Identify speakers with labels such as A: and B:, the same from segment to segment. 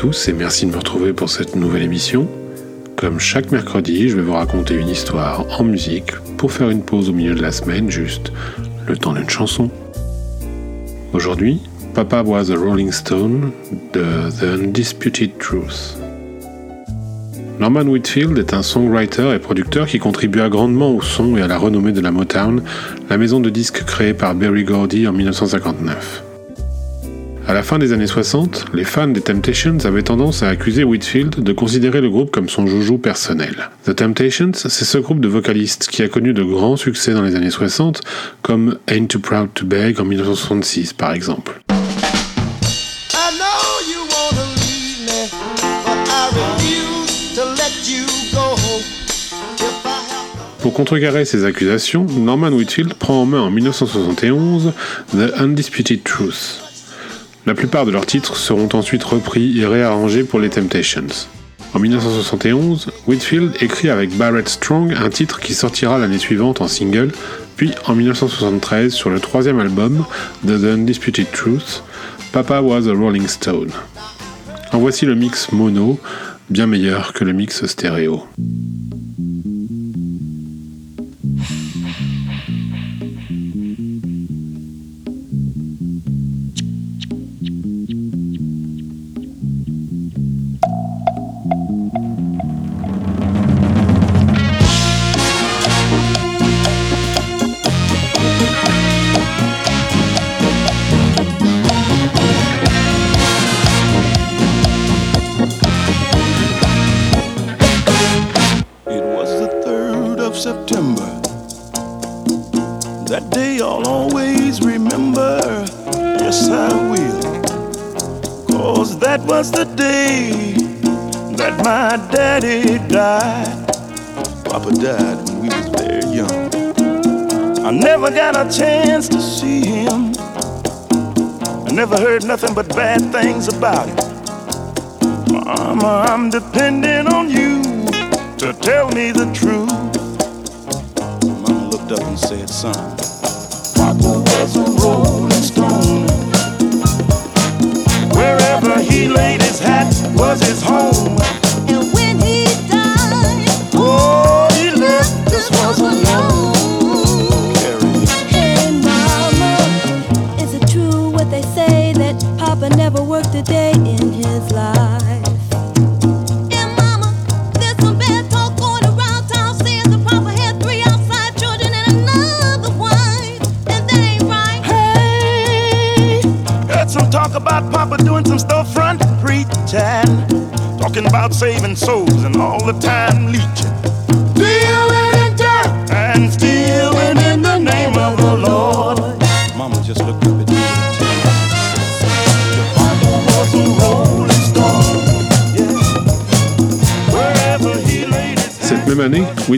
A: tous et merci de me retrouver pour cette nouvelle émission. Comme chaque mercredi, je vais vous raconter une histoire en musique pour faire une pause au milieu de la semaine, juste le temps d'une chanson. Aujourd'hui, Papa Was a Rolling Stone de The Undisputed Truth. Norman Whitfield est un songwriter et producteur qui contribua grandement au son et à la renommée de la Motown, la maison de disques créée par Berry Gordy en 1959. À la fin des années 60, les fans des Temptations avaient tendance à accuser Whitfield de considérer le groupe comme son joujou personnel. The Temptations, c'est ce groupe de vocalistes qui a connu de grands succès dans les années 60, comme Ain't Too Proud to Beg en 1966 par exemple. Pour contrecarrer ces accusations, Norman Whitfield prend en main en 1971 The Undisputed Truth, la plupart de leurs titres seront ensuite repris et réarrangés pour les Temptations. En 1971, Whitfield écrit avec Barrett Strong un titre qui sortira l'année suivante en single, puis en 1973 sur le troisième album The Undisputed Truth, Papa Was a Rolling Stone. En voici le mix mono, bien meilleur que le mix stéréo.
B: Was the day that my daddy died. Papa died when we was very young. I never got a chance to see him. I never heard nothing but bad things about him. Mama, I'm depending on you to tell me the truth. Mama looked up and said, son, Papa was a rolling he laid his hat was his home.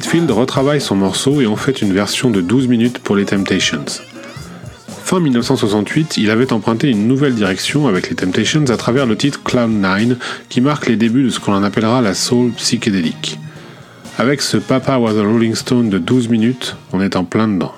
A: Whitfield retravaille son morceau et en fait une version de 12 minutes pour les Temptations. Fin 1968, il avait emprunté une nouvelle direction avec les Temptations à travers le titre Cloud 9 qui marque les débuts de ce qu'on appellera la soul psychédélique. Avec ce Papa Was a Rolling Stone de 12 minutes, on est en plein dedans.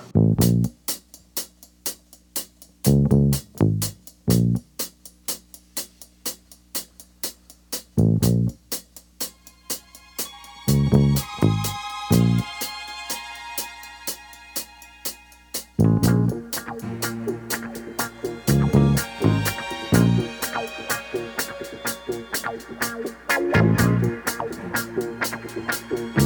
A: Thank you.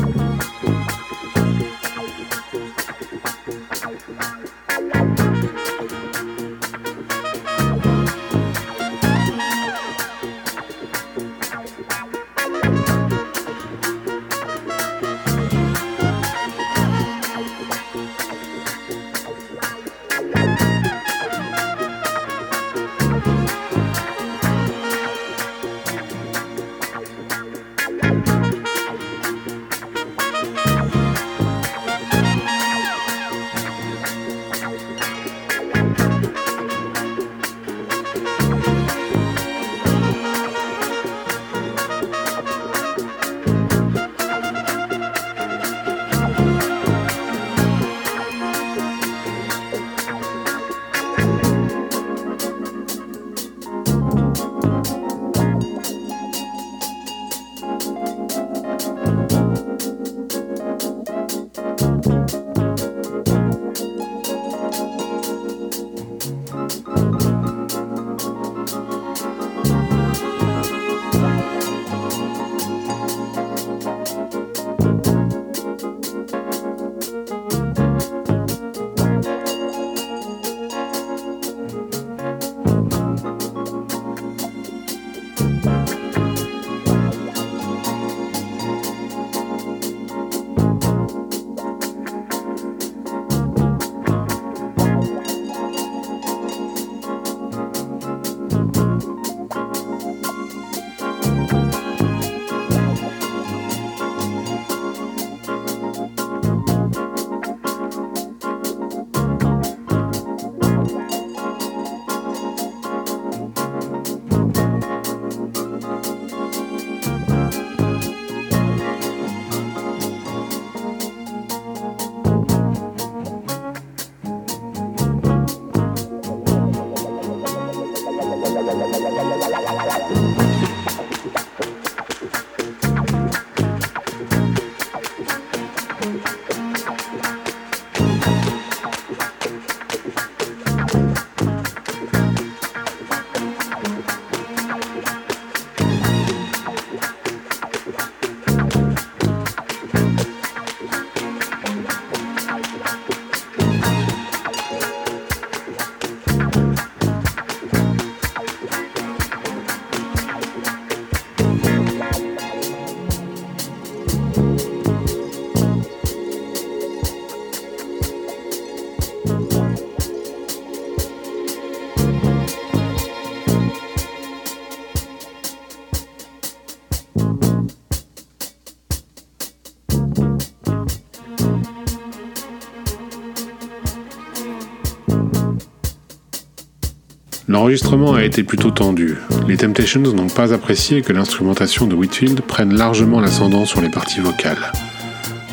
A: L'enregistrement a été plutôt tendu. Les Temptations n'ont pas apprécié que l'instrumentation de Whitfield prenne largement l'ascendant sur les parties vocales.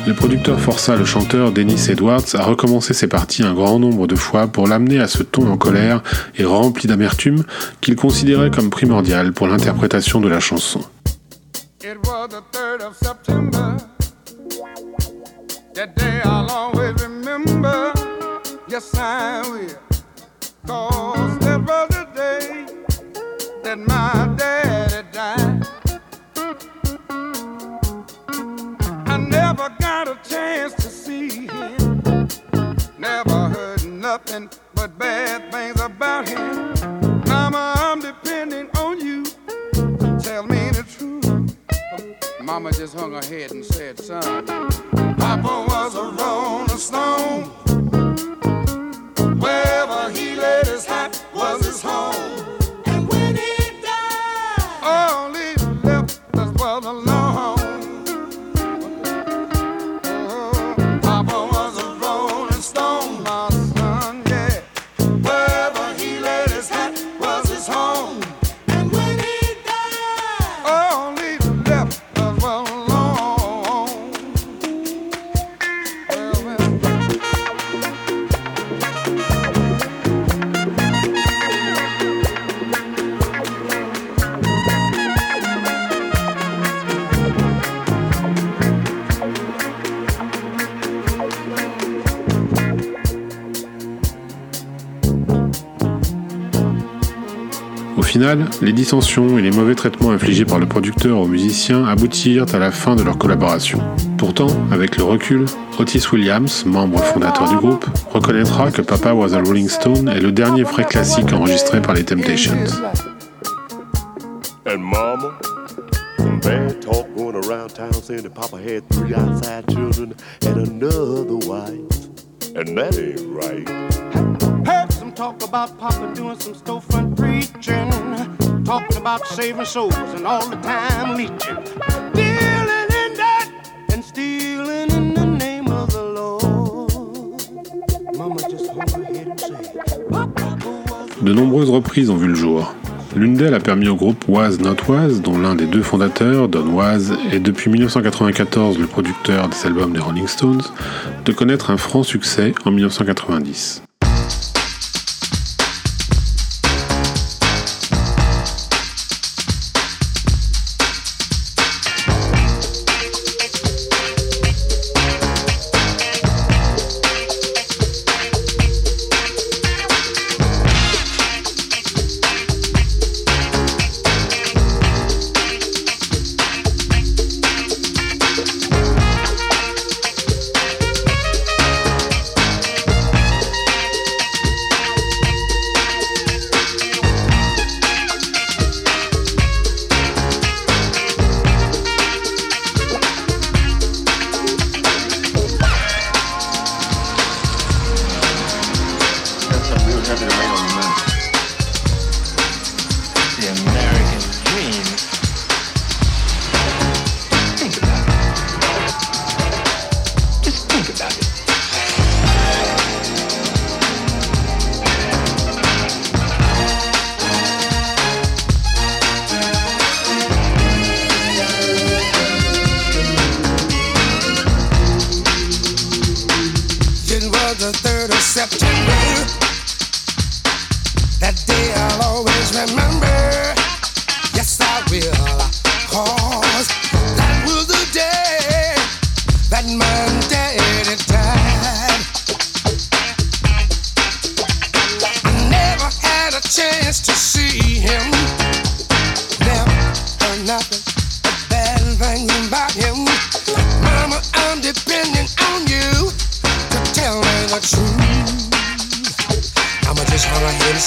A: Le producteur força le chanteur Dennis Edwards à recommencer ses parties un grand nombre de fois pour l'amener à ce ton en colère et rempli d'amertume qu'il considérait comme primordial pour l'interprétation de la chanson.
C: Chance to see him. Never heard nothing but bad things about him. Mama, I'm depending on you tell me the truth. Mama just hung her head and said, son, Papa was a rolling stone. Wherever he laid
A: final, les dissensions et les mauvais traitements infligés par le producteur aux musiciens aboutirent à la fin de leur collaboration. Pourtant, avec le recul, Otis Williams, membre fondateur du groupe, reconnaîtra que Papa Was a Rolling Stone est le dernier vrai classique enregistré par les Temptations. And right. Talk about Papa doing some preaching. talking about saving souls and all the time. Dealing in that and stealing in the name of the De nombreuses reprises ont vu le jour. L'une d'elles a permis au groupe Was Not Was, dont l'un des deux fondateurs, Don Was, est depuis 1994 le producteur des albums des Rolling Stones, de connaître un franc succès en 1990. the 3rd of September. That day I'll always remember.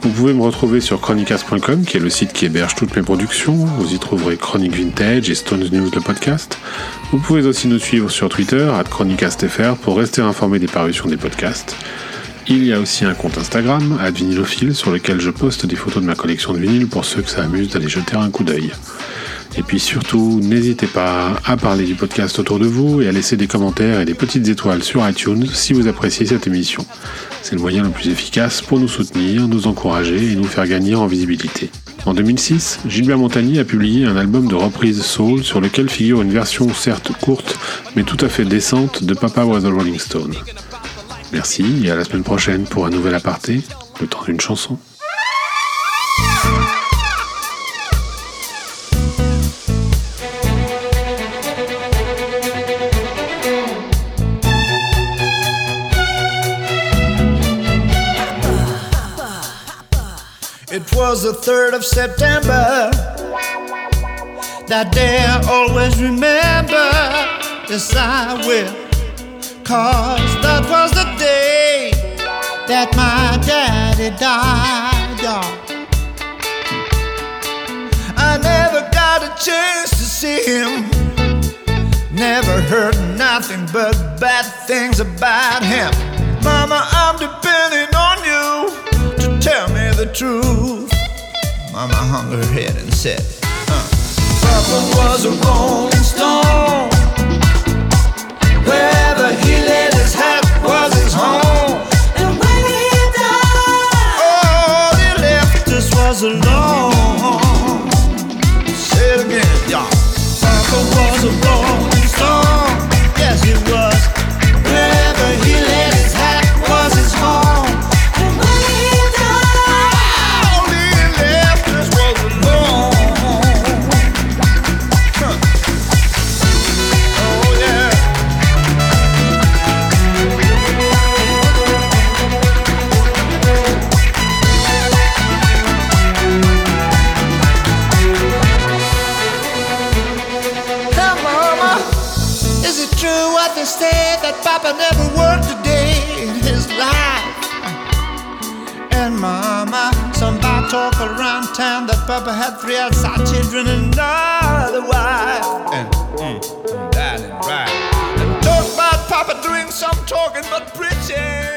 A: Vous pouvez me retrouver sur chronicast.com, qui est le site qui héberge toutes mes productions. Vous y trouverez Chronique Vintage et Stones News, le podcast. Vous pouvez aussi nous suivre sur Twitter, à chronicastfr, pour rester informé des parutions des podcasts. Il y a aussi un compte Instagram, @vinylophile, sur lequel je poste des photos de ma collection de vinyles pour ceux que ça amuse d'aller jeter un coup d'œil. Et puis surtout, n'hésitez pas à parler du podcast autour de vous et à laisser des commentaires et des petites étoiles sur iTunes si vous appréciez cette émission. C'est le moyen le plus efficace pour nous soutenir, nous encourager et nous faire gagner en visibilité. En 2006, Gilbert Montagny a publié un album de reprise soul sur lequel figure une version certes courte mais tout à fait décente de Papa Was a Rolling Stone. Merci et à la semaine prochaine pour un nouvel aparté, le temps d'une chanson.
D: It was the 3rd of September. That day I always remember. Yes, I will. Cause that was the day that my daddy died, y'all. I never got a chance to see him. Never heard nothing but bad things about him. Mama, I'm depending on you tell me the truth. Mama hung her head and said, uh, Papa was a rolling stone. Wherever he laid his hat was his home.
E: And when he died,
D: All he left us was alone. It true what they say that Papa never worked a day in his life? And mama, somebody talk around town that Papa had three outside children and another wife. And mm, that ain't right. And talk about Papa doing some talking but preaching.